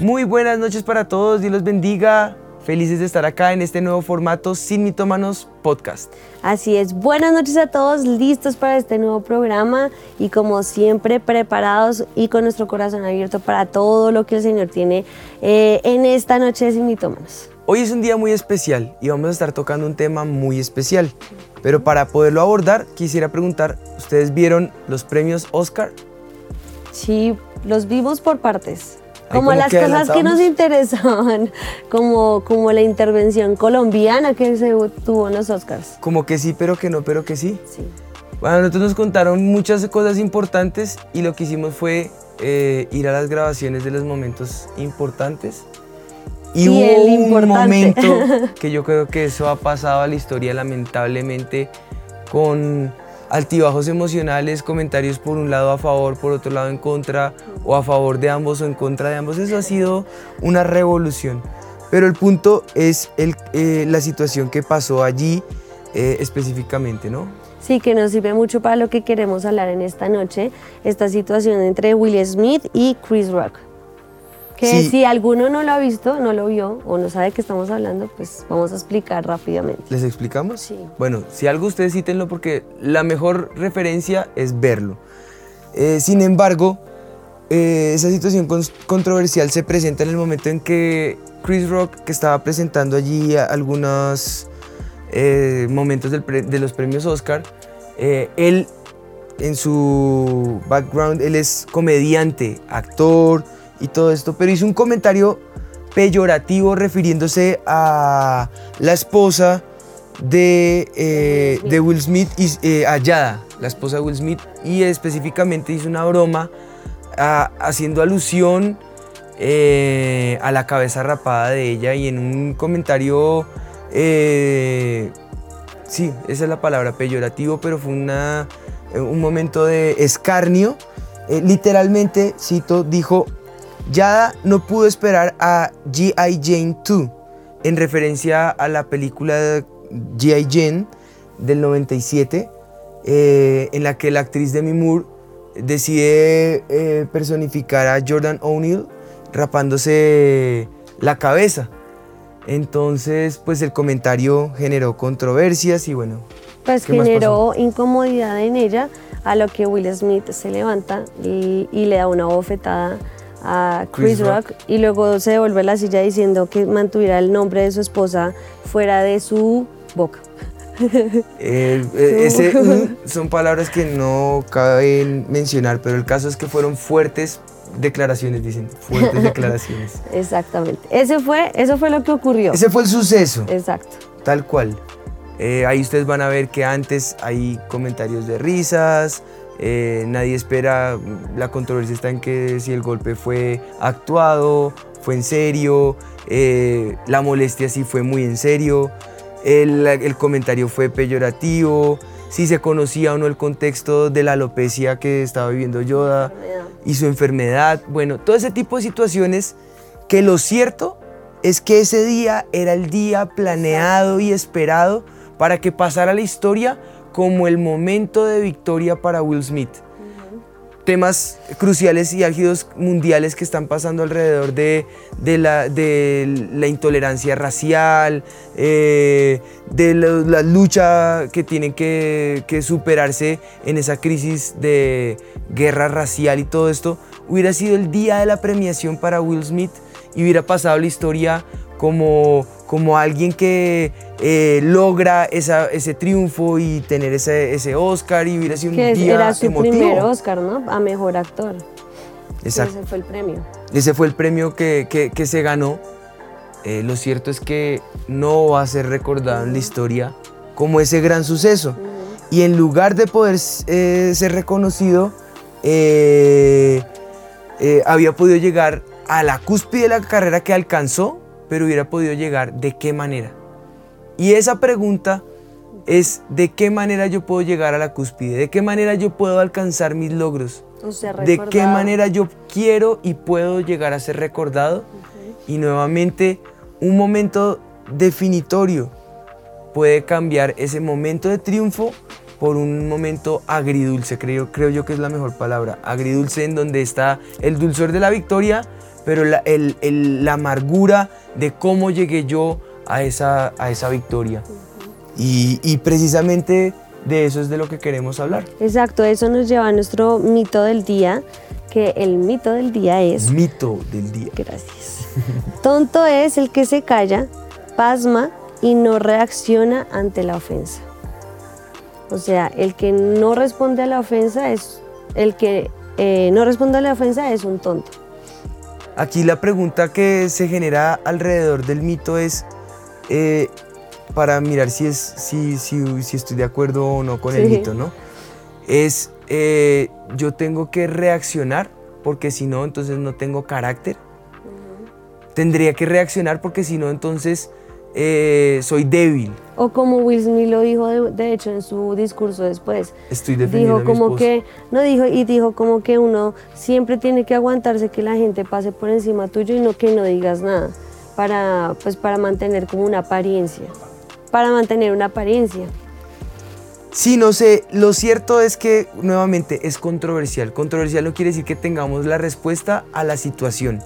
Muy buenas noches para todos, Dios los bendiga. Felices de estar acá en este nuevo formato Sin Mitómanos Podcast. Así es, buenas noches a todos, listos para este nuevo programa y como siempre preparados y con nuestro corazón abierto para todo lo que el Señor tiene eh, en esta noche de Sin Mitómanos. Hoy es un día muy especial y vamos a estar tocando un tema muy especial. Pero para poderlo abordar, quisiera preguntar, ¿ustedes vieron los premios Oscar? Sí, los vimos por partes. Como las que cosas que nos interesaban, como, como la intervención colombiana que se tuvo en los Oscars. Como que sí, pero que no, pero que sí. Sí. Bueno, nosotros nos contaron muchas cosas importantes y lo que hicimos fue eh, ir a las grabaciones de los momentos importantes. Y hubo el un momento que yo creo que eso ha pasado a la historia lamentablemente con altibajos emocionales, comentarios por un lado a favor, por otro lado en contra, o a favor de ambos o en contra de ambos. Eso ha sido una revolución. Pero el punto es el- eh, la situación que pasó allí eh, específicamente, ¿no? Sí, que nos sirve mucho para lo que queremos hablar en esta noche, esta situación entre Will Smith y Chris Rock. Que Sí. si alguno no lo ha visto, no lo vio o no sabe de qué estamos hablando, pues vamos a explicar rápidamente. ¿Les explicamos? Sí. Bueno, si algo ustedes cítenlo porque la mejor referencia es verlo. Eh, sin embargo, eh, esa situación controversial se presenta en el momento en que Chris Rock, que estaba presentando allí algunos eh, momentos del de los premios Oscar, él en su background, él es comediante, actor y todo esto, pero hizo un comentario peyorativo refiriéndose a la esposa de, eh, de Will Smith, y, eh, la esposa de Will Smith, y específicamente hizo una broma haciendo alusión eh, a la cabeza rapada de ella y en un comentario, eh, sí, esa es la palabra, peyorativo, pero fue una, un momento de escarnio. Literalmente, cito, dijo, Yada no pudo esperar a G.I. Jane 2, en referencia a la película G.I. Jane del 97, eh, en la que la actriz Demi Moore decide eh, personificar a Jordan O'Neill rapándose la cabeza. Entonces, pues el comentario generó controversias y bueno, Pues ¿Qué más generó incomodidad en ella, a lo que Will Smith se levanta y, y le da una bofetada a Chris, Chris Rock. Rock. y luego se devuelve a la silla diciendo que mantuviera el nombre de su esposa fuera de su boca. Eh, eh, ese, mm, son palabras que no caben mencionar, pero el caso es que fueron fuertes declaraciones, dicen, fuertes declaraciones. Exactamente. Ese fue, eso fue lo que ocurrió. Ese fue el suceso, Exacto. tal cual. Eh, ahí ustedes van a ver que antes hay comentarios de risas, eh, nadie espera, la controversia está en que si el golpe fue actuado, fue en serio, eh, la molestia sí fue muy en serio, el, el comentario fue peyorativo, si se conocía o no el contexto de la alopecia que estaba viviendo Yoda y su enfermedad, bueno, todo ese tipo de situaciones que lo cierto es que ese día era el día planeado y esperado para que pasara la historia como el momento de victoria para Will Smith. Temas cruciales y álgidos mundiales que están pasando alrededor de, la, intolerancia racial, eh, de la, la lucha que tienen que, que superarse en esa crisis de guerra racial y todo esto, hubiera sido el día de la premiación para Will Smith y hubiera pasado la historia como, como alguien que eh, logra esa- ese triunfo y tener ese, ese Oscar y hubiera sido un Que es- día era su emotivo. primer Oscar, ¿no? A mejor actor. Exacto. Ese fue el premio. Ese fue el premio que, que- que se ganó. Eh, lo cierto es que no va a ser recordado en la historia como ese gran suceso. Y en lugar de poder eh, ser reconocido, había podido llegar a la cúspide de la carrera que alcanzó, pero hubiera podido llegar de qué manera. Y esa pregunta es de qué manera yo puedo llegar a la cúspide, de qué manera yo puedo alcanzar mis logros, O sea, de qué manera yo quiero y puedo llegar a ser recordado. Y nuevamente un momento definitorio, puede cambiar ese momento de triunfo por un momento agridulce, creo, creo yo que es la mejor palabra, agridulce en donde está el dulzor de la victoria, pero la, el- el- la amargura de cómo llegué yo a esa, a esa victoria. Y, y precisamente de eso es de lo que queremos hablar. Exacto, eso nos lleva a nuestro mito del día, que el mito del día es... Mito del día. Gracias. Tonto es el que se calla, pasma y no reacciona ante la ofensa. O sea, el que no responde a la ofensa es el que eh, no responde a la ofensa es un tonto. Aquí la pregunta que se genera alrededor del mito es, eh, para mirar si, es, si, si, si estoy de acuerdo o no con el mito, ¿no? Es, eh, yo tengo que reaccionar porque si no, entonces no tengo carácter. Tendría que reaccionar porque si no, entonces eh, soy débil. O como Will Smith lo dijo de, de hecho en su discurso después. Estoy defendiendo Dijo a mi que, no dijo, y dijo como que uno siempre tiene que aguantarse que la gente pase por encima tuyo y no que no digas nada. Para, pues para mantener como una apariencia. Para mantener una apariencia. Sí, no sé, lo cierto es que nuevamente es controversial. Controversial no quiere decir que tengamos la respuesta a la situación.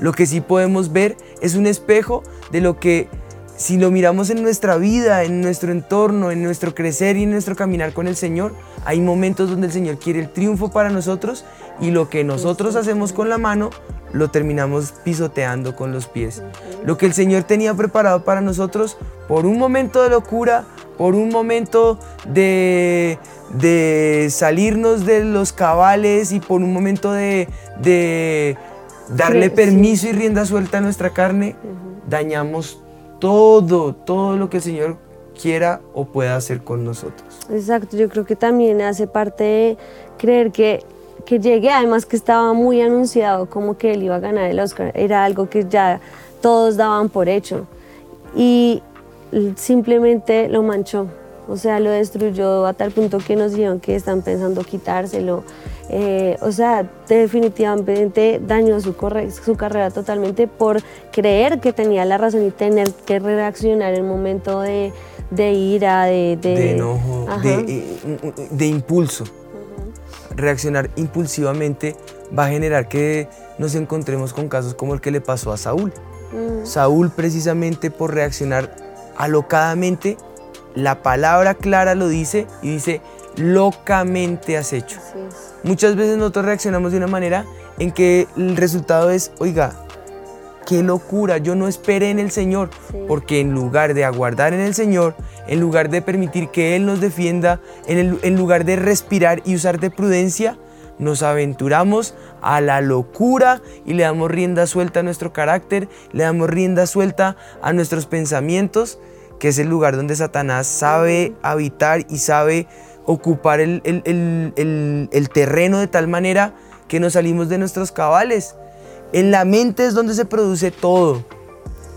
Lo que sí podemos ver es un espejo de lo que si lo miramos en nuestra vida, en nuestro entorno, en nuestro crecer y en nuestro caminar con el Señor, hay momentos donde el Señor quiere el triunfo para nosotros y lo que nosotros hacemos con la mano lo terminamos pisoteando con los pies. Lo que el Señor tenía preparado para nosotros por un momento de locura, por un momento de, de salirnos de los cabales y por un momento de, de darle permiso y rienda suelta a nuestra carne, dañamos todo, todo lo que el Señor quiera o pueda hacer con nosotros. Exacto, yo creo que también hace parte de creer que, que llegue, además que estaba muy anunciado como que él iba a ganar el Oscar, era algo que ya todos daban por hecho y simplemente lo manchó, o sea, lo destruyó a tal punto que nos dijeron que están pensando quitárselo, Eh, o sea, definitivamente dañó su, corre- su carrera totalmente por creer que tenía la razón y tener que reaccionar en momento de, de ira, de, de, de enojo, de, eh, impulso. Reaccionar impulsivamente va a generar que nos encontremos con casos como el que le pasó a Saúl. Mm, Saúl precisamente por reaccionar alocadamente, la palabra clara lo dice y dice, locamente has hecho. Muchas veces nosotros reaccionamos de una manera en que el resultado es, oiga, qué locura, yo no esperé en el Señor, Sí. porque en lugar de aguardar en el Señor, en lugar de permitir que Él nos defienda, en, el- en lugar de respirar y usar de prudencia, nos aventuramos a la locura y le damos rienda suelta a nuestro carácter, le damos rienda suelta a nuestros pensamientos, que es el lugar donde Satanás sabe habitar y sabe ocupar el, el- el- el- terreno de tal manera que nos salimos de nuestros cabales. En la mente es donde se produce todo.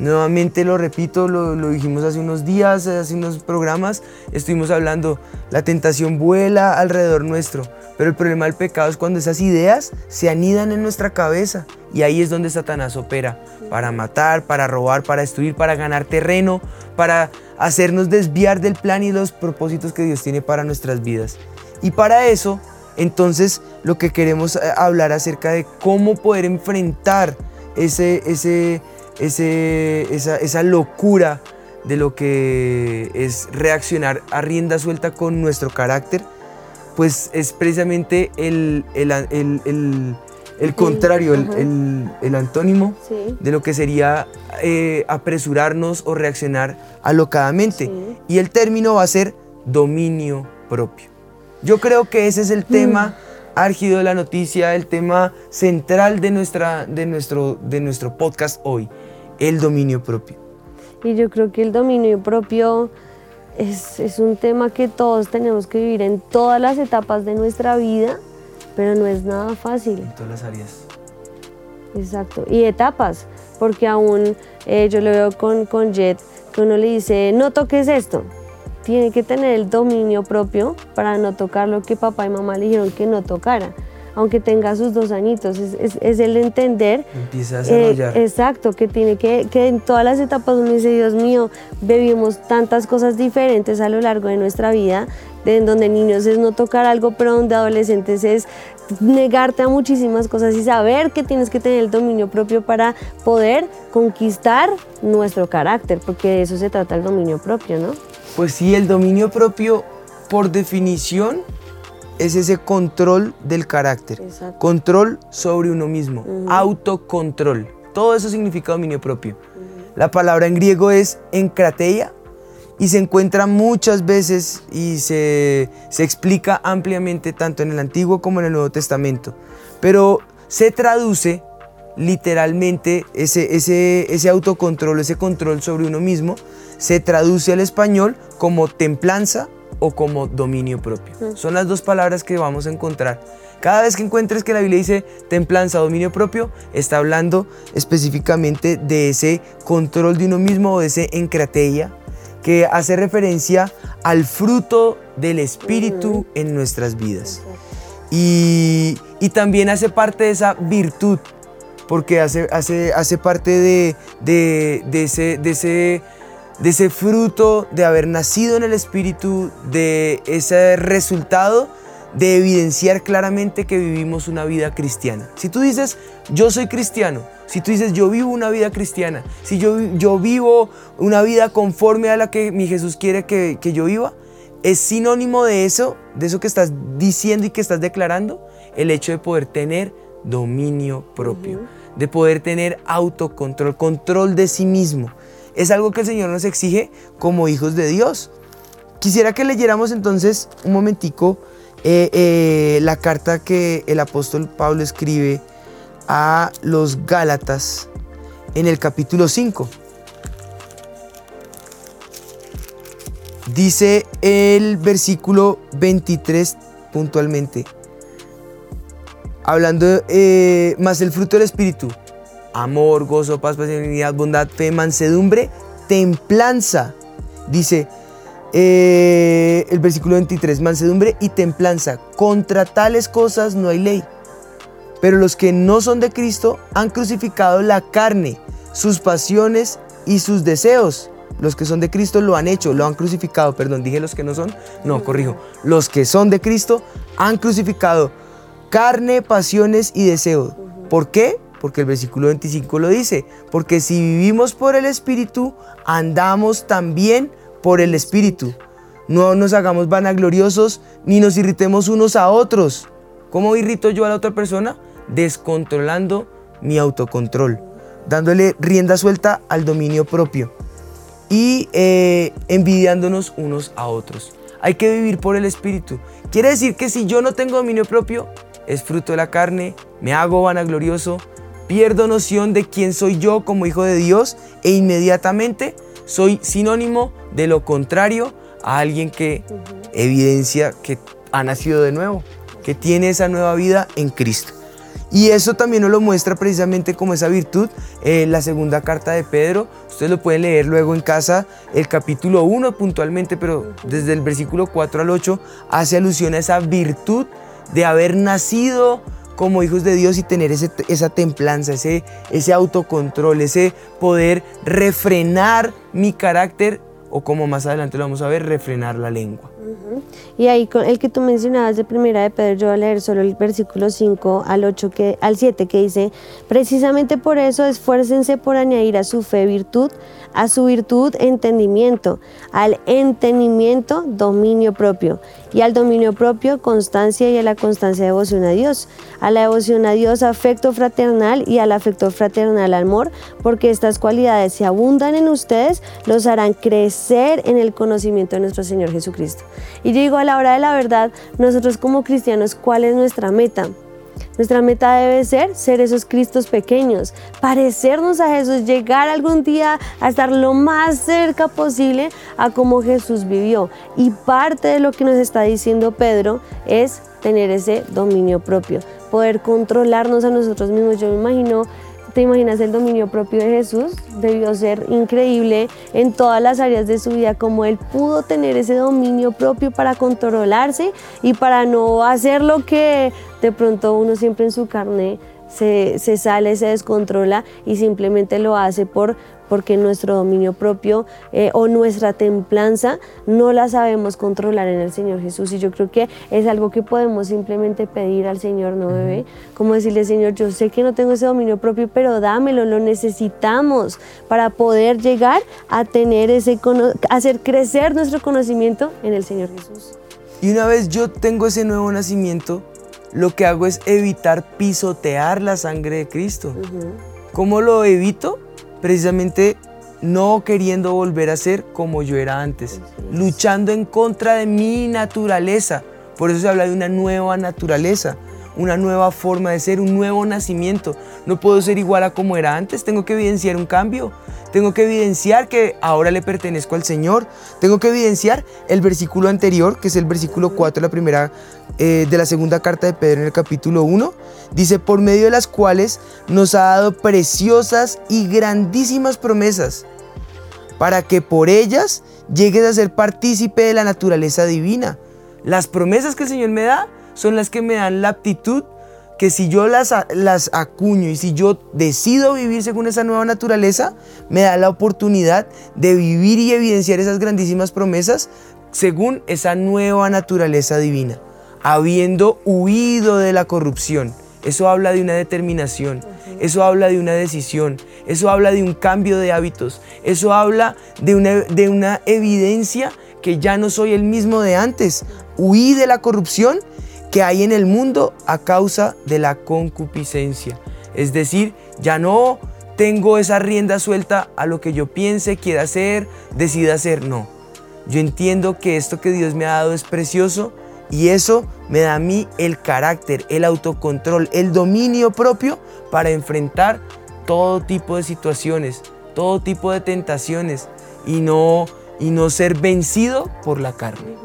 Nuevamente lo repito, lo, dijimos hace unos días, hace unos programas, estuvimos hablando, la tentación vuela alrededor nuestro, pero el problema del pecado es cuando esas ideas se anidan en nuestra cabeza y ahí es donde Satanás opera, para matar, para robar, para destruir, para ganar terreno, para hacernos desviar del plan y los propósitos que Dios tiene para nuestras vidas. Y para eso, entonces, lo que queremos eh, hablar acerca de cómo poder enfrentar ese, ese, ese, esa, esa locura de lo que es reaccionar a rienda suelta con nuestro carácter, pues es precisamente el, el, el- el- el contrario, el, antónimo Sí. de lo que sería eh, apresurarnos o reaccionar alocadamente. Sí. Y el término va a ser dominio propio. Yo creo que ese es el tema álgido de la noticia, el tema central de, nuestra, de, nuestro, de nuestro podcast hoy, el dominio propio. Y yo creo que el dominio propio es, es un tema que todos tenemos que vivir en todas las etapas de nuestra vida, pero no es nada fácil. En todas las áreas. Exacto. Y etapas, porque aún eh, yo lo veo con, con Jet, que uno le dice, no toques esto. Tiene que tener el dominio propio para no tocar lo que papá y mamá le dijeron que no tocara. Aunque tenga sus dos añitos, es, es- es el entender. Empieza a eh, desarrollar. exacto, que tiene que, que en todas las etapas uno dice, Dios mío, vivimos tantas cosas diferentes a lo largo de nuestra vida, de en donde niños es no tocar algo, pero donde adolescentes es negarte a muchísimas cosas y saber que tienes que tener el dominio propio para poder conquistar nuestro carácter, porque de eso se trata el dominio propio, ¿no? Pues sí, el dominio propio, por definición, es ese control del carácter. Exacto. Control sobre uno mismo. Autocontrol. Todo eso significa dominio propio. La palabra en griego es enkrateia y se encuentra muchas veces y se, se explica ampliamente tanto en el Antiguo como en el Nuevo Testamento. Pero se traduce literalmente ese, ese, ese autocontrol, ese control sobre uno mismo, se traduce al español como templanza o como dominio propio. Son las dos palabras que vamos a encontrar. Cada vez que encuentres que la Biblia dice templanza dominio propio, está hablando específicamente de ese control de uno mismo o de ese encrateia que hace referencia al fruto del Espíritu en nuestras vidas. Y, y también hace parte de esa virtud, porque hace, hace, hace parte de, de- de ese, de, ese, de ese fruto de haber nacido en el Espíritu, de ese resultado de evidenciar claramente que vivimos una vida cristiana. Si tú dices, yo soy cristiano, si tú dices, yo vivo una vida cristiana, si yo, yo vivo una vida conforme a la que mi Jesús quiere que, que yo viva, es sinónimo de eso, de eso que estás diciendo y que estás declarando, el hecho de poder tener dominio propio, de poder tener autocontrol, control de sí mismo. Es algo que el Señor nos exige como hijos de Dios. Quisiera que leyéramos entonces un momentico eh, eh, la carta que el apóstol Pablo escribe a los Gálatas en el capítulo 5. Dice el versículo 23 puntualmente, hablando eh, más el fruto del Espíritu, amor, gozo, paz, paciencia, bondad, fe, mansedumbre, templanza. Dice eh, el versículo 23, mansedumbre y templanza. Contra tales cosas no hay ley. Pero los que no son de Cristo han crucificado la carne, sus pasiones y sus deseos. Los que son de Cristo lo han hecho, lo han crucificado. Perdón, dije los que no son. No, corrijo. Los que son de Cristo han crucificado carne, pasiones y deseos. ¿Por qué? Porque el versículo 25 lo dice. Porque si vivimos por el Espíritu, andamos también por el Espíritu. No nos hagamos vanagloriosos ni nos irritemos unos a otros. ¿Cómo irrito yo a la otra persona? Descontrolando mi autocontrol, dándole rienda suelta al dominio propio y eh, envidiándonos unos a otros. Hay que vivir por el Espíritu. Quiere decir que si yo no tengo dominio propio, es fruto de la carne, me hago vanaglorioso, pierdo noción de quién soy yo como hijo de Dios e inmediatamente soy sinónimo de lo contrario a alguien que evidencia que ha nacido de nuevo, que tiene esa nueva vida en Cristo. Y eso también nos lo muestra precisamente como esa virtud, eh, la segunda carta de Pedro. Ustedes lo pueden leer luego en casa, el capítulo 1 puntualmente, pero desde el versículo 4 al 8 hace alusión a esa virtud de haber nacido como hijos de Dios y tener ese- esa templanza, ese, ese autocontrol, ese poder refrenar mi carácter o como más adelante lo vamos a ver, refrenar la lengua. Y ahí el que tú mencionabas de primera de Pedro, yo voy a leer solo el versículo 5 al 8 que al 7 que dice, precisamente por eso esfuércense por añadir a su fe virtud, a su virtud entendimiento, al entendimiento dominio propio y al dominio propio constancia y a la constancia devoción a Dios, a la devoción a Dios afecto fraternal y al afecto fraternal amor, porque estas cualidades si abundan en ustedes los harán crecer en el conocimiento de nuestro Señor Jesucristo. Y yo digo a la hora de la verdad, nosotros como cristianos, ¿cuál es nuestra meta? Nuestra meta debe ser ser esos Cristos pequeños, parecernos a Jesús, llegar algún día a estar lo más cerca posible a como Jesús vivió. Y parte de lo que nos está diciendo Pedro es tener ese dominio propio, poder controlarnos a nosotros mismos. Yo me imagino ¿te imaginas el dominio propio de Jesús? Debió ser increíble en todas las áreas de su vida, como él pudo tener ese dominio propio para controlarse y para no hacer lo que de pronto uno siempre en su carne se, se, sale, se descontrola y simplemente lo hace por, porque nuestro dominio propio eh, o nuestra templanza no la sabemos controlar en el Señor Jesús. Y yo creo que es algo que podemos simplemente pedir al Señor, ¿no, bebé? Como decirle, Señor, yo sé que no tengo ese dominio propio, pero dámelo, lo necesitamos para poder llegar a tener ese, hacer crecer nuestro conocimiento en el Señor Jesús. Y una vez yo tengo ese nuevo nacimiento, lo que hago es evitar pisotear la sangre de Cristo. ¿Cómo lo evito? Precisamente no queriendo volver a ser como yo era antes, luchando en contra de mi naturaleza. Por eso se habla de una nueva naturaleza, una nueva forma de ser, un nuevo nacimiento. No puedo ser igual a como era antes, tengo que evidenciar un cambio. Tengo que evidenciar que ahora le pertenezco al Señor. Tengo que evidenciar el versículo anterior, que es el versículo 4 de la primera eh, de la segunda carta de Pedro en el capítulo 1. Dice, por medio de las cuales nos ha dado preciosas y grandísimas promesas, para que por ellas llegues a ser partícipe de la naturaleza divina. Las promesas que el Señor me da son las que me dan la aptitud que si yo las, las acuño y si yo decido vivir según esa nueva naturaleza, me da la oportunidad de vivir y evidenciar esas grandísimas promesas según esa nueva naturaleza divina, habiendo huido de la corrupción. Eso habla de una determinación, eso habla de una decisión, eso habla de un cambio de hábitos, eso habla de una, de una evidencia que ya no soy el mismo de antes. Huí de la corrupción que hay en el mundo a causa de la concupiscencia. Es decir, ya no tengo esa rienda suelta a lo que yo piense, quiera hacer, decida hacer. No. Yo entiendo que esto que Dios me ha dado es precioso y eso me da a mí el carácter, el autocontrol, el dominio propio para enfrentar todo tipo de situaciones, todo tipo de tentaciones y no y no ser vencido por la carne.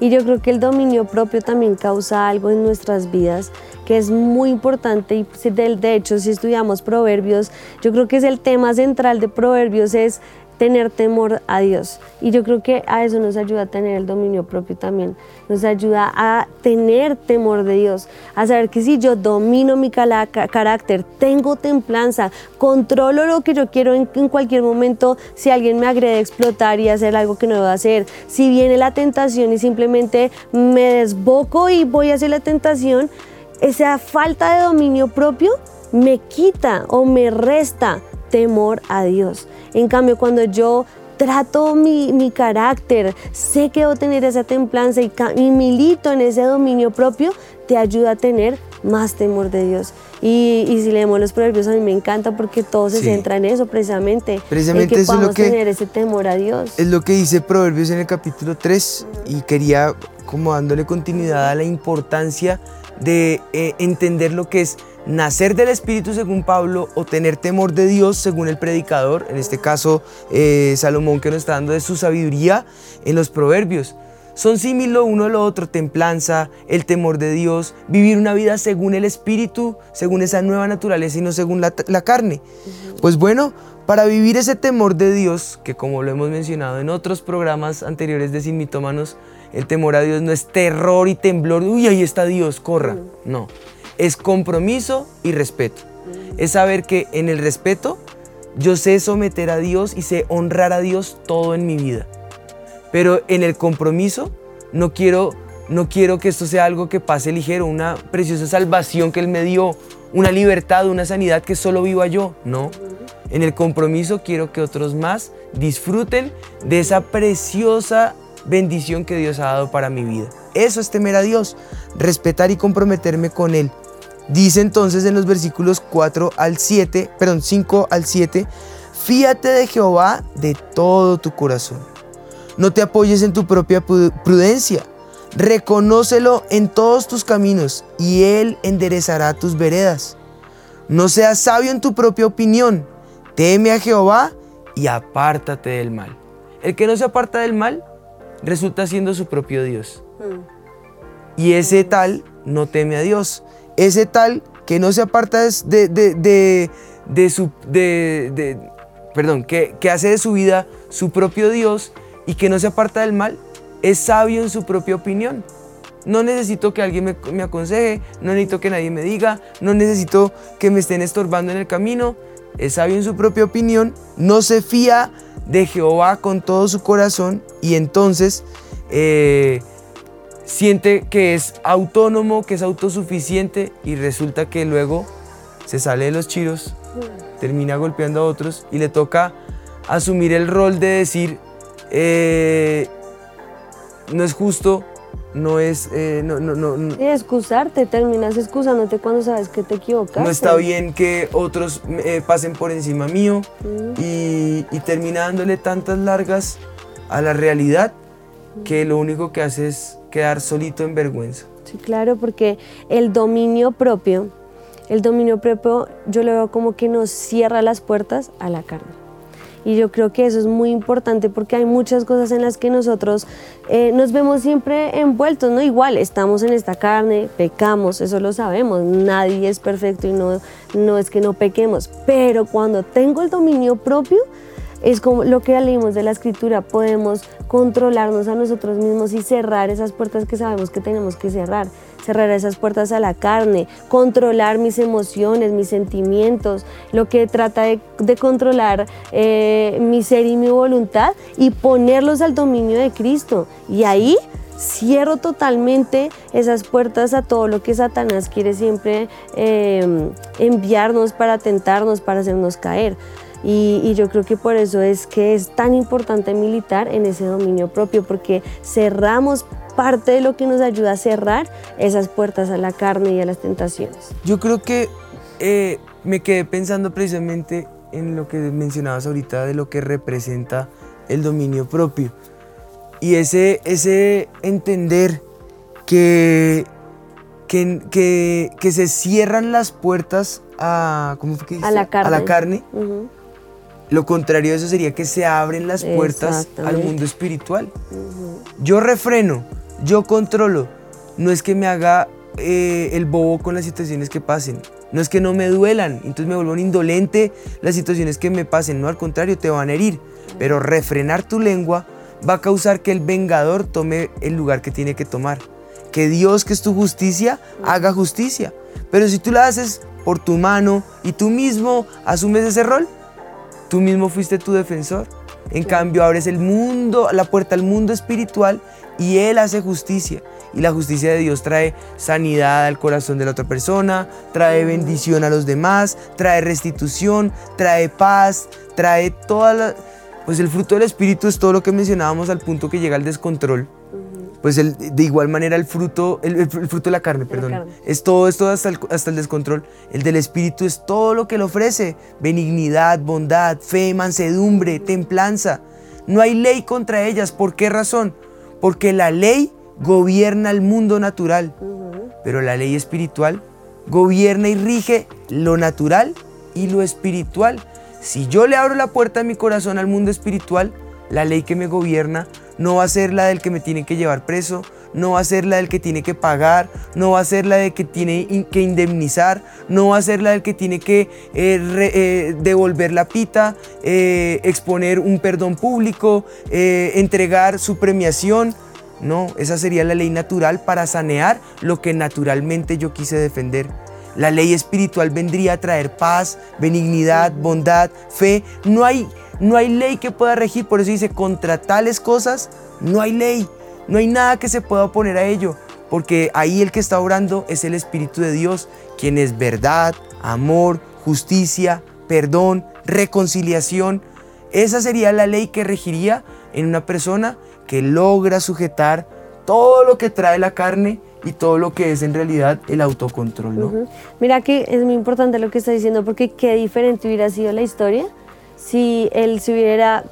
Y yo creo que el dominio propio también causa algo en nuestras vidas que es muy importante y de hecho si estudiamos proverbios, yo creo que es el tema central de proverbios es tener temor a Dios. Y yo creo que a eso nos ayuda a tener el dominio propio también. Nos ayuda a tener temor de Dios, a saber que si yo domino mi carácter, tengo templanza, controlo lo que yo quiero en, cualquier momento, si alguien me agrede explotar y hacer algo que no debo hacer, si viene la tentación y simplemente me desboco y voy a hacer la tentación, esa falta de dominio propio me quita o me resta temor a Dios. En cambio, cuando yo trato mi, carácter, sé que debo tener esa templanza y, milito en ese dominio propio, te ayuda a tener más temor de Dios. Y, si leemos los proverbios, a mí me encanta porque todo se centra en eso precisamente. Precisamente en que eso es lo que, tener ese temor a Dios. Es lo que dice Proverbios en el capítulo 3 y quería como dándole continuidad a la importancia de eh, entender lo que es nacer del Espíritu según Pablo o tener temor de Dios según el predicador, en este caso eh, Salomón que nos está dando de su sabiduría en los proverbios. Son símiles lo uno a lo otro, templanza, el temor de Dios, vivir una vida según el Espíritu, según esa nueva naturaleza y no según la, carne. Pues bueno, para vivir ese temor de Dios, que como lo hemos mencionado en otros programas anteriores de Sin Mitómanos, el temor a Dios no es terror y temblor, uy, ahí está Dios, corra. No, es compromiso y respeto. Es saber que en el respeto yo sé someter a Dios y sé honrar a Dios todo en mi vida. Pero en el compromiso no quiero, no quiero que esto sea algo que pase ligero, una preciosa salvación que Él me dio, una libertad, una sanidad que solo viva yo. No. En el compromiso quiero que otros más disfruten de esa preciosa bendición que Dios ha dado para mi vida. Eso es temer a Dios, respetar y comprometerme con Él. Dice entonces en los versículos 4 al 7, perdón, 5 al 7, fíate de Jehová de todo tu corazón. No te apoyes en tu propia prudencia. Reconócelo en todos tus caminos y Él enderezará tus veredas. No seas sabio en tu propia opinión. Teme a Jehová y apártate del mal. El que no se aparta del mal resulta siendo su propio Dios. Hmm. Y ese tal no teme a Dios ese tal que no se aparta de, de su, de, de- perdón, que, que hace de su vida su propio Dios y que no se aparta del mal, es sabio en su propia opinión. No necesito que alguien me, me aconseje, no necesito que nadie me diga, no necesito que me estén estorbando en el camino. Es sabio en su propia opinión, no se fía de Jehová con todo su corazón y entonces eh, siente que es autónomo, que es autosuficiente y resulta que luego se sale de los chiros, termina golpeando a otros y le toca asumir el rol de decir, eh, no es justo, no es, eh, no, no, no, no- Y excusarte, terminas excusándote cuando sabes que te equivocaste. no está bien que otros eh, pasen por encima mío Mm. y, y termina dándole tantas largas a la realidad que lo único que hace es quedar solito en vergüenza. Sí, claro, porque el dominio propio, el dominio propio yo lo veo como que nos cierra las puertas a la carne. Y yo creo que eso es muy importante porque hay muchas cosas en las que nosotros eh, nos vemos siempre envueltos, ¿no? Igual, estamos en esta carne, pecamos, eso lo sabemos, nadie es perfecto y no, no es que no pequemos, pero cuando tengo el dominio propio, es como lo que leímos de la escritura, podemos controlarnos a nosotros mismos y cerrar esas puertas que sabemos que tenemos que cerrar, cerrar esas puertas a la carne, controlar mis emociones, mis sentimientos, lo que trata de, controlar eh, mi ser y mi voluntad y ponerlos al dominio de Cristo. Y ahí cierro totalmente esas puertas a todo lo que Satanás quiere siempre eh, enviarnos para tentarnos, para hacernos caer. Y, y yo creo que por eso es que es tan importante militar en ese dominio propio, porque cerramos parte de lo que nos ayuda a cerrar esas puertas a la carne y a las tentaciones. Yo creo que eh, me quedé pensando precisamente en lo que mencionabas ahorita de lo que representa el dominio propio. Y ese, ese entender que, que, que, que se cierran las puertas a, ¿cómo fue que A la carne. A la carne. Ujú. Lo contrario de eso sería que se abren las puertas al mundo espiritual. Yo refreno, yo controlo. No es que me haga eh, el bobo con las situaciones que pasen. No es que no me duelan, entonces me vuelvo un indolente las situaciones que me pasen. No, al contrario, te van a herir. Pero refrenar tu lengua va a causar que el vengador tome el lugar que tiene que tomar. Que Dios, que es tu justicia, haga justicia. Pero si tú la haces por tu mano y tú mismo asumes ese rol, Tú mismo fuiste tu defensor. En cambio, abres el mundo, la puerta al mundo espiritual y Él hace justicia. Y la justicia de Dios trae sanidad al corazón de la otra persona, trae bendición a los demás, trae restitución, trae paz, trae toda la... Pues el fruto del Espíritu es todo lo que mencionábamos al punto que llega al descontrol. Pues el- de igual manera el fruto, el, el fruto de la carne, la perdón, carne. es todo esto hasta el, hasta el descontrol. El del Espíritu es todo lo que Él ofrece. Benignidad, bondad, fe, mansedumbre, templanza. No hay ley contra ellas. ¿Por qué razón? Porque la ley gobierna el mundo natural, pero la ley espiritual gobierna y rige lo natural y lo espiritual. Si yo le abro la puerta de mi corazón al mundo espiritual, la ley que me gobierna no va a ser la del que me tiene que llevar preso, no va a ser la del que tiene que pagar, no va a ser la de que tiene que indemnizar, no va a ser la del que tiene que eh, eh, devolver la pita, eh, exponer un perdón público, entregar su premiación. No, esa sería la ley natural para sanear lo que naturalmente yo quise defender. La ley espiritual vendría a traer paz, benignidad, bondad, fe. No hay, no hay ley que pueda regir, por eso dice, contra tales cosas no hay ley, no hay nada que se pueda oponer a ello, porque ahí el que está obrando es el Espíritu de Dios, quien es verdad, amor, justicia, perdón, reconciliación. Esa sería la ley que regiría en una persona que logra sujetar todo lo que trae la carne y todo lo que es en realidad el autocontrol. Mira que es muy importante lo que está diciendo porque qué diferente hubiera sido la historia si él se hubiera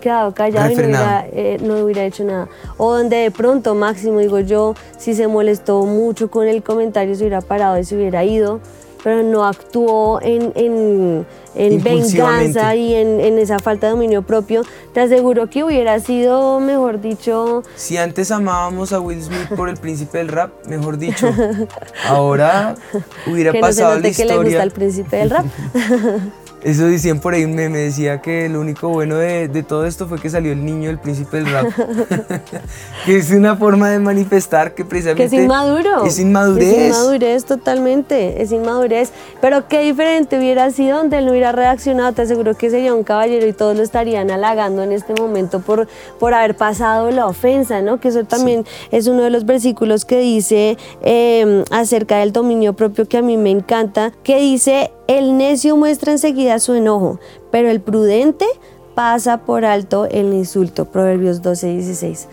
quedado callado y no hubiera, eh, no hubiera hecho nada. O donde de pronto Máximo, digo yo, si se molestó mucho con el comentario, se hubiera parado y se hubiera ido pero no actuó en, en, en venganza y en, en esa falta de dominio propio, te aseguro que hubiera sido, mejor dicho, Si antes amábamos a Will Smith por el príncipe del rap, mejor dicho, ahora hubiera que no se pasado note la que le gusta historia. el príncipe del rap. Eso decían por ahí un meme, decía que lo único bueno de, de todo esto fue que salió el niño del príncipe del rap. que es una forma de manifestar que Que precisamente... es inmaduro. Es inmadurez. Es inmadurez totalmente, es inmadurez. Pero qué diferente hubiera sido donde él no hubiera reaccionado. Te aseguro que sería un caballero y todos lo estarían halagando en este momento por, por haber pasado la ofensa, ¿no? Que eso también es uno de los versículos que dice eh, acerca del dominio propio que a mí me encanta, que dice, el necio muestra enseguida su enojo, pero el prudente pasa por alto el insulto. Proverbios 12, 16.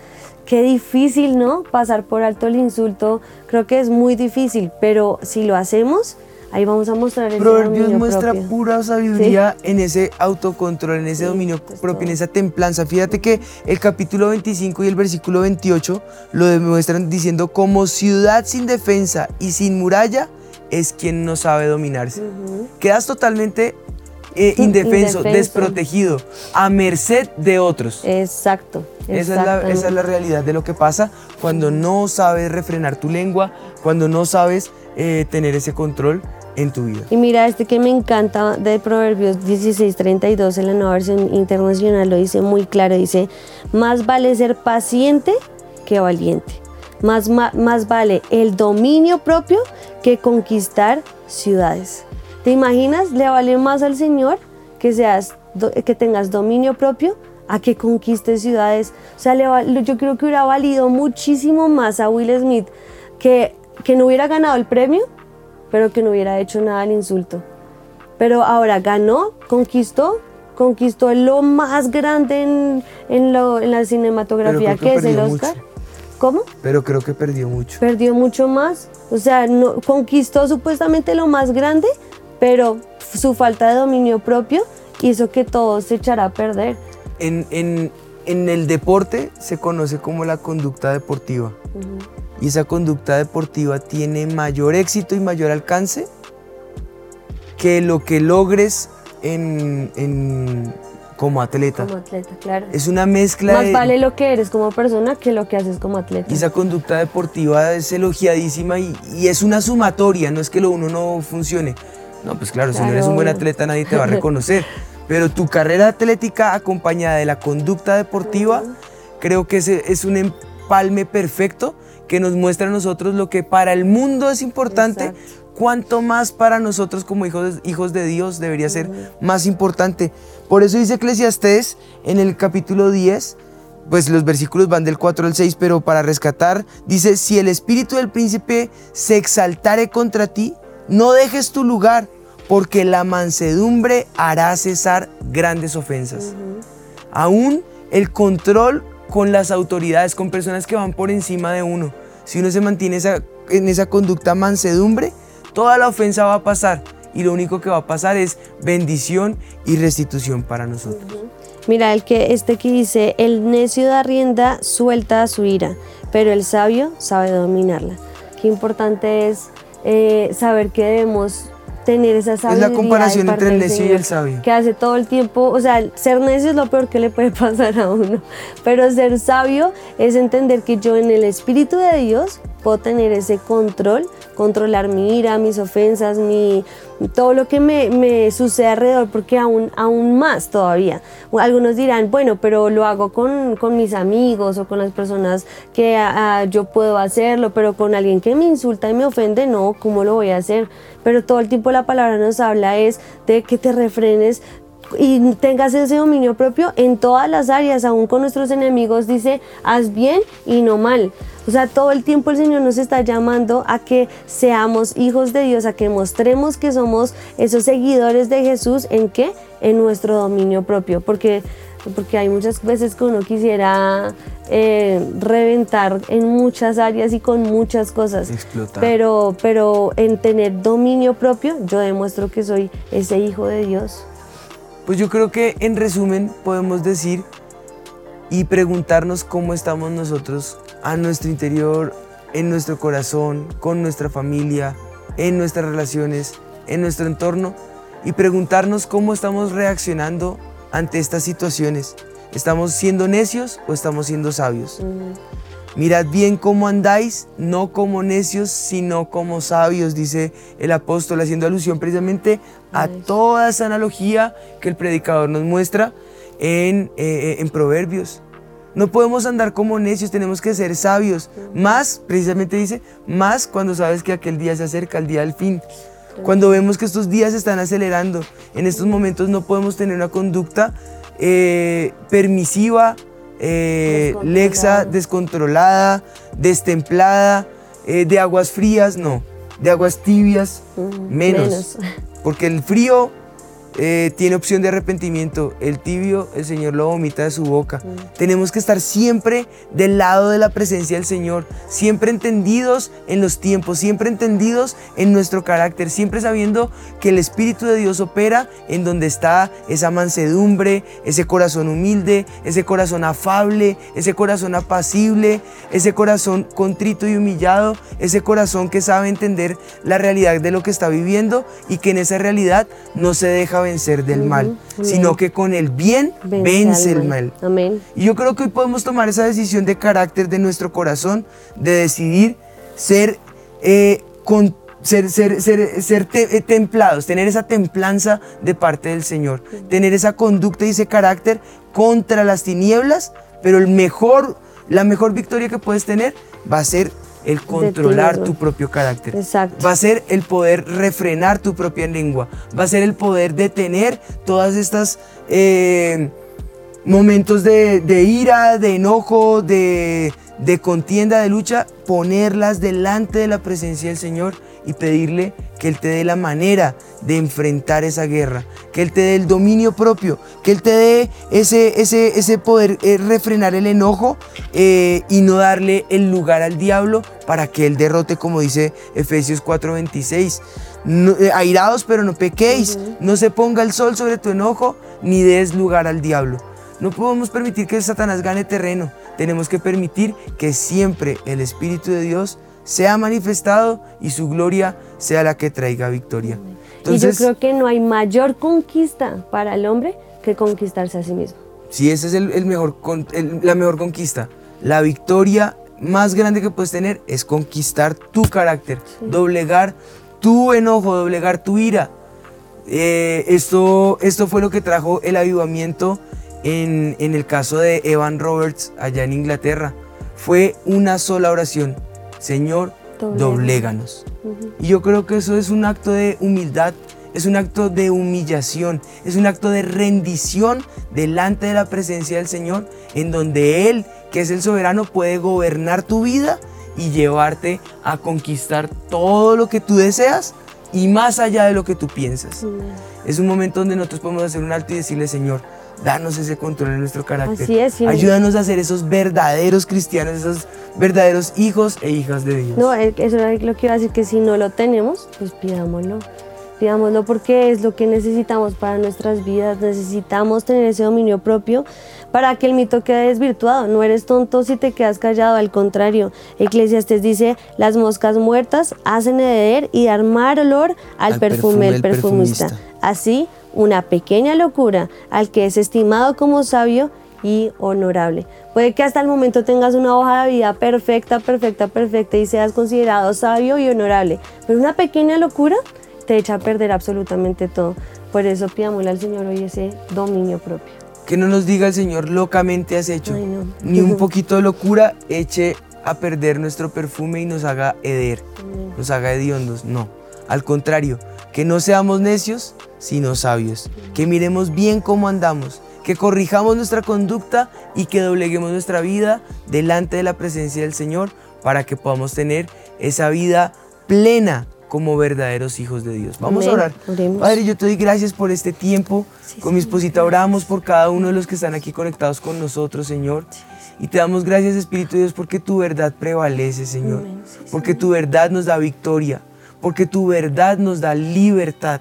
Qué difícil, ¿no? Pasar por alto el insulto. Creo que es muy difícil, pero si lo hacemos, ahí vamos a mostrar el Proverbios muestra propio. pura sabiduría en ese autocontrol, en ese dominio propio, en esa templanza. Fíjate que el capítulo 25 y el versículo 28 lo demuestran diciendo como ciudad sin defensa y sin muralla es quien no sabe dominarse. Quedas totalmente eh, Sí, indefenso, indefenso. desprotegido, a merced de otros. Exacto. Esa es, la, esa es la realidad de lo que pasa cuando no sabes refrenar tu lengua, cuando no sabes eh, tener ese control en tu vida. Y mira, este que me encanta de Proverbios 16:32 en la nueva versión internacional lo dice muy claro, dice, más vale ser paciente que valiente, más, más vale el dominio propio que conquistar ciudades. ¿Te imaginas? Le vale más al Señor que, seas, que tengas dominio propio a que conquistes ciudades. O sea, le val- yo creo que hubiera valido muchísimo más a Will Smith que, que no hubiera ganado el premio, pero que no hubiera hecho nada al insulto. Pero ahora ganó, conquistó, conquistó lo más grande en, en lo- en la cinematografía que que, es el Oscar. mucho. ¿Cómo? Pero creo que perdió mucho. Perdió mucho más. O sea, no, conquistó supuestamente lo más grande, pero su falta de dominio propio hizo que todo se echara a perder. En, en- en el deporte se conoce como la conducta deportiva. Y esa conducta deportiva tiene mayor éxito y mayor alcance que lo que logres en, en- como atleta. Como atleta, claro. Es una mezcla Más de... vale lo que eres como persona que lo que haces como atleta. Y esa conducta deportiva es elogiadísima y, y es una sumatoria, no es que lo uno no funcione. No, pues claro, si no Claro, eres un buen atleta nadie te va a reconocer. Pero tu carrera atlética acompañada de la conducta deportiva, creo que es un empalme perfecto que nos muestra a nosotros lo que para el mundo es importante, Exacto. cuanto más para nosotros como hijos, hijos de Dios debería ser más importante. Por eso dice Eclesiastés en el capítulo 10, pues los versículos van del 4 al 6, pero para rescatar, dice, si el espíritu del príncipe se exaltare contra ti, no dejes tu lugar, porque la mansedumbre hará cesar grandes ofensas. Aún el control con las autoridades, con personas que van por encima de uno. Si uno se mantiene esa- en esa conducta mansedumbre, toda la ofensa va a pasar y lo único que va a pasar es bendición y restitución para nosotros. Mira, el que este que dice, el necio da rienda suelta a su ira, pero el sabio sabe dominarla. Qué importante es eh, saber que debemos tener esa sabiduría. de comparación parte entre el necio y el sabio. Que hace todo el tiempo, o sea, ser necio es lo peor que le puede pasar a uno, pero ser sabio es entender que yo en el Espíritu de Dios puedo tener ese control, controlar mi ira, mis ofensas, mi, todo lo que me, sucede alrededor, porque aún, aún más todavía. Algunos dirán, bueno, pero lo hago con, con mis amigos o con las personas que ah, yo puedo hacerlo, pero con alguien que me insulta y me ofende, no, ¿cómo lo voy a hacer? Pero todo el tiempo la palabra nos habla es de que te refrenes y tengas ese dominio propio en todas las áreas, aún con nuestros enemigos, dice, haz bien y no mal. O sea, todo el tiempo el Señor nos está llamando a que seamos hijos de Dios, a que mostremos que somos esos seguidores de Jesús, ¿en qué? En nuestro dominio propio, porque, porque hay muchas veces que uno quisiera eh, reventar en muchas áreas y con muchas cosas. Explotar. Pero, pero en tener dominio propio, yo demuestro que soy ese hijo de Dios. Pues yo creo que en resumen podemos decir y preguntarnos cómo estamos nosotros a nuestro interior, en nuestro corazón, con nuestra familia, en nuestras relaciones, en nuestro entorno y preguntarnos cómo estamos reaccionando ante estas situaciones. ¿Estamos siendo necios o estamos siendo sabios? Mirad bien cómo andáis, no como necios, sino como sabios, dice el apóstol, haciendo alusión precisamente a toda esa analogía que el predicador nos muestra en, eh, en Proverbios. No podemos andar como necios, tenemos que ser sabios. Más, precisamente dice, más cuando sabes que aquel día se acerca, el día del fin. Cuando vemos que estos días se están acelerando, en estos momentos no podemos tener una conducta eh, permisiva, eh, lexa, descontrolada, destemplada, eh, de aguas frías, no, de aguas tibias, menos. Porque el frío eh, tiene opción de arrepentimiento. El tibio, el Señor lo vomita de su boca. Mm. Tenemos que estar siempre del lado de la presencia del Señor, siempre entendidos en los tiempos, siempre entendidos en nuestro carácter, siempre sabiendo que el Espíritu de Dios opera en donde está esa mansedumbre, ese corazón humilde, ese corazón afable, ese corazón apacible, ese corazón contrito y humillado, ese corazón que sabe entender la realidad de lo que está viviendo y que en esa realidad no se deja vencer del mal, sino que con el bien vence, el mal. Amén. Y yo creo que hoy podemos tomar esa decisión de carácter de nuestro corazón, de decidir ser, eh, con, ser, ser, ser, eh, templados, tener esa templanza de parte del Señor, tener esa conducta y ese carácter contra las tinieblas, pero el mejor, la mejor victoria que puedes tener va a ser el controlar tu propio carácter. Exacto. Va a ser el poder refrenar tu propia lengua. Va a ser el poder detener todas estas eh, momentos de, ira, de enojo, de, de contienda, de lucha, ponerlas delante de la presencia del Señor y pedirle que Él te dé la manera de enfrentar esa guerra, que Él te dé el dominio propio, que Él te dé ese, ese, ese poder eh, refrenar el enojo eh, y no darle el lugar al diablo para que Él derrote, como dice Efesios 4:26. Eh, airados pero no pequéis, no se ponga el sol sobre tu enojo, ni des lugar al diablo. No podemos permitir que Satanás gane terreno, tenemos que permitir que siempre el Espíritu de Dios sea manifestado y su gloria sea la que traiga victoria. y yo creo que no hay mayor conquista para el hombre que conquistarse a sí mismo. Sí, esa es el, mejor, la mejor conquista. La victoria más grande que puedes tener es conquistar tu carácter, doblegar tu enojo, doblegar tu ira. Eh, esto, esto fue lo que trajo el avivamiento en, en el caso de Evan Roberts allá en Inglaterra. Fue una sola oración Señor, dobléganos. Y yo creo que eso es un acto de humildad, es un acto de humillación, es un acto de rendición delante de la presencia del Señor, en donde Él, que es el soberano, puede gobernar tu vida y llevarte a conquistar todo lo que tú deseas y más allá de lo que tú piensas. Es un momento donde nosotros podemos hacer un alto y decirle, Señor, danos ese control en nuestro carácter. Así es, Ayúdanos a ser esos verdaderos cristianos, esos verdaderos hijos e hijas de Dios. No, eh, eso es lo que iba a decir, que si no lo tenemos, pues pidámoslo. Pidámoslo porque es lo que necesitamos para nuestras vidas. Necesitamos tener ese dominio propio para que el mito quede desvirtuado. No eres tonto si te quedas callado, al contrario. Eclesiastes dice, las moscas muertas hacen heder y dar mal olor al, perfume del perfumista. Así, una pequeña locura al que es estimado como sabio y honorable. Puede que hasta el momento tengas una hoja de vida perfecta, perfecta, perfecta y seas considerado sabio y honorable, pero una pequeña locura te echa a perder absolutamente todo. Por eso pidámosle al Señor hoy ese dominio propio. Que no nos diga el Señor locamente has hecho, ni un poquito de locura eche a perder nuestro perfume y nos haga heder, nos haga hediondos, no. Al contrario, que no seamos necios, sino sabios. Que miremos bien cómo andamos, que corrijamos nuestra conducta y que dobleguemos nuestra vida delante de la presencia del Señor para que podamos tener esa vida plena como verdaderos hijos de Dios. Vamos a orar. Padre, yo te doy gracias por este tiempo. Con mi esposita oramos por cada uno de los que están aquí conectados con nosotros, Señor. Y te damos gracias, Espíritu de Dios, porque tu verdad prevalece, Señor. Porque tu verdad nos da victoria porque tu verdad nos da libertad.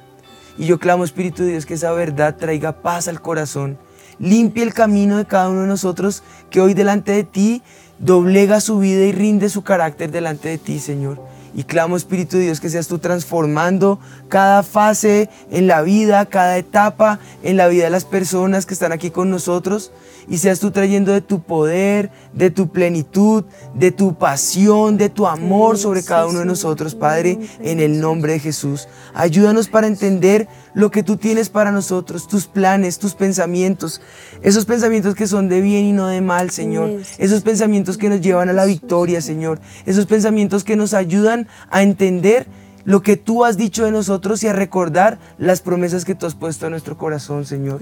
Y yo clamo, Espíritu de Dios, que esa verdad traiga paz al corazón, limpie el camino de cada uno de nosotros, que hoy delante de ti doblega su vida y rinde su carácter delante de ti, Señor. Y clamo, Espíritu de Dios, que seas tú transformando cada fase en la vida, cada etapa en la vida de las personas que están aquí con nosotros. Y seas tú trayendo de tu poder, de tu plenitud, de tu pasión, de tu amor sobre cada uno de nosotros, Padre, en el nombre de Jesús. Ayúdanos para entender lo que tú tienes para nosotros, tus planes, tus pensamientos, esos pensamientos que son de bien y no de mal, Señor. Esos pensamientos que nos llevan a la victoria, Señor. Esos pensamientos que nos ayudan a entender lo que tú has dicho de nosotros y a recordar las promesas que tú has puesto en nuestro corazón, Señor.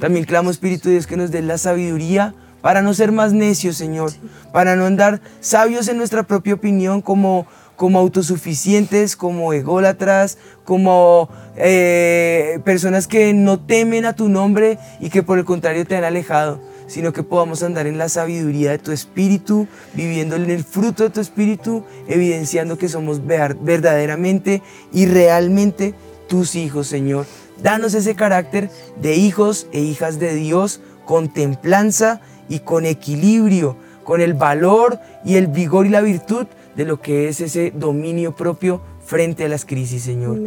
También clamo, Espíritu de Dios, que nos dé la sabiduría para no ser más necios, Señor, para no andar sabios en nuestra propia opinión como como autosuficientes, como ególatras, como eh, personas que no temen a tu nombre y que por el contrario te han alejado, sino que podamos andar en la sabiduría de tu espíritu, viviendo en el fruto de tu espíritu, evidenciando que somos verdaderamente y realmente tus hijos, Señor. Danos ese carácter de hijos e hijas de Dios con templanza y con equilibrio, con el valor y el vigor y la virtud de lo que es ese dominio propio frente a las crisis, Señor.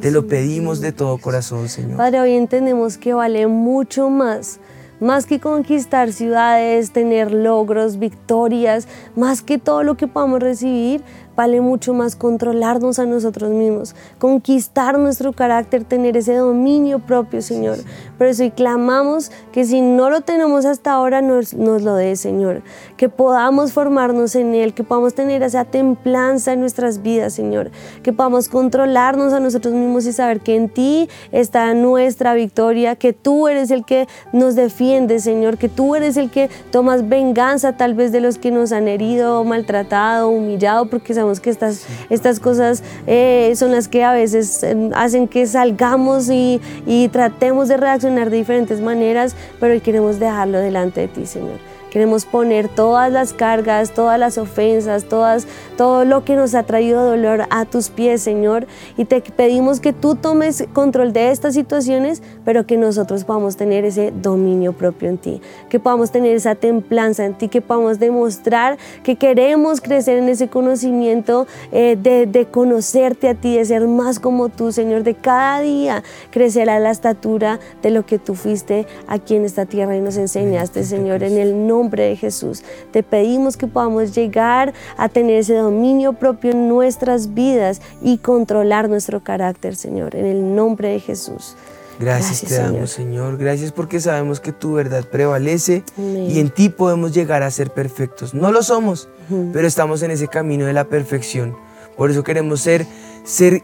Te lo pedimos de todo corazón, Señor. Padre, hoy entendemos que vale mucho más más que conquistar ciudades, tener logros, victorias, más que todo lo que podamos recibir, vale mucho más controlarnos a nosotros mismos, conquistar nuestro carácter, tener ese dominio propio, Señor. Por eso y clamamos que si no lo tenemos hasta ahora, nos, nos lo dé, Señor. Que podamos formarnos en Él, que podamos tener esa templanza en nuestras vidas, Señor. Que podamos controlarnos a nosotros mismos y saber que en ti está nuestra victoria, que tú eres el que nos defiende, Señor, que tú eres el que tomas venganza tal vez de los que nos han herido, maltratado, humillado, porque que estas, estas cosas eh, son las que a veces eh, hacen que salgamos y, y tratemos de reaccionar de diferentes maneras, pero hoy queremos dejarlo delante de ti, Señor. Queremos poner todas las cargas, todas las ofensas, todas, todo lo que nos ha traído dolor a tus pies, Señor. Y te pedimos que tú tomes control de estas situaciones, pero que nosotros podamos tener ese dominio propio en ti, que podamos tener esa templanza en ti, que podamos demostrar que queremos crecer en ese conocimiento eh, de, de conocerte a ti, de ser más como tú, Señor, de cada día crecer a la estatura de lo que tú fuiste aquí en esta tierra y nos enseñaste, Señor, en el nombre nombre de Jesús. Te pedimos que podamos llegar a tener ese dominio propio en nuestras vidas y controlar nuestro carácter, Señor, en el nombre de Jesús. Gracias, te damos, Señor. Gracias porque sabemos que tu verdad prevalece y en ti podemos llegar a ser perfectos. No lo somos, pero estamos en ese camino de la perfección. Por eso queremos ser, ser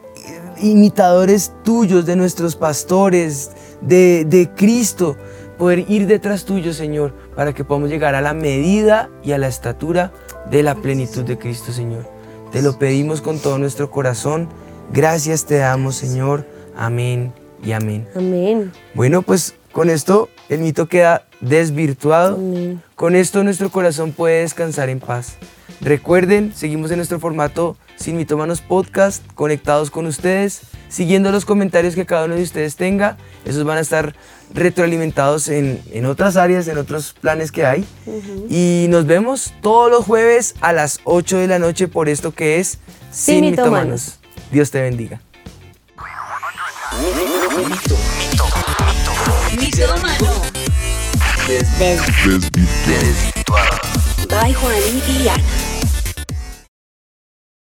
imitadores tuyos, de nuestros pastores, de, de Cristo, poder ir detrás tuyo, Señor, para que podamos llegar a la medida y a la estatura de la plenitud de Cristo, Señor. Te lo pedimos con todo nuestro corazón. Gracias te damos, Señor. Amén y amén. Amén. Bueno, pues con esto el mito queda desvirtuado. Con esto nuestro corazón puede descansar en paz. Recuerden, seguimos en nuestro formato Sin Mitómanos Podcast, conectados con ustedes, siguiendo los comentarios que cada uno de ustedes tenga. Esos van a estar retroalimentados en, en otras áreas, en otros planes que hay. Y nos vemos todos los jueves a las 8 de la noche por esto que es Sin, Mitómanos. Dios te bendiga. By Juan y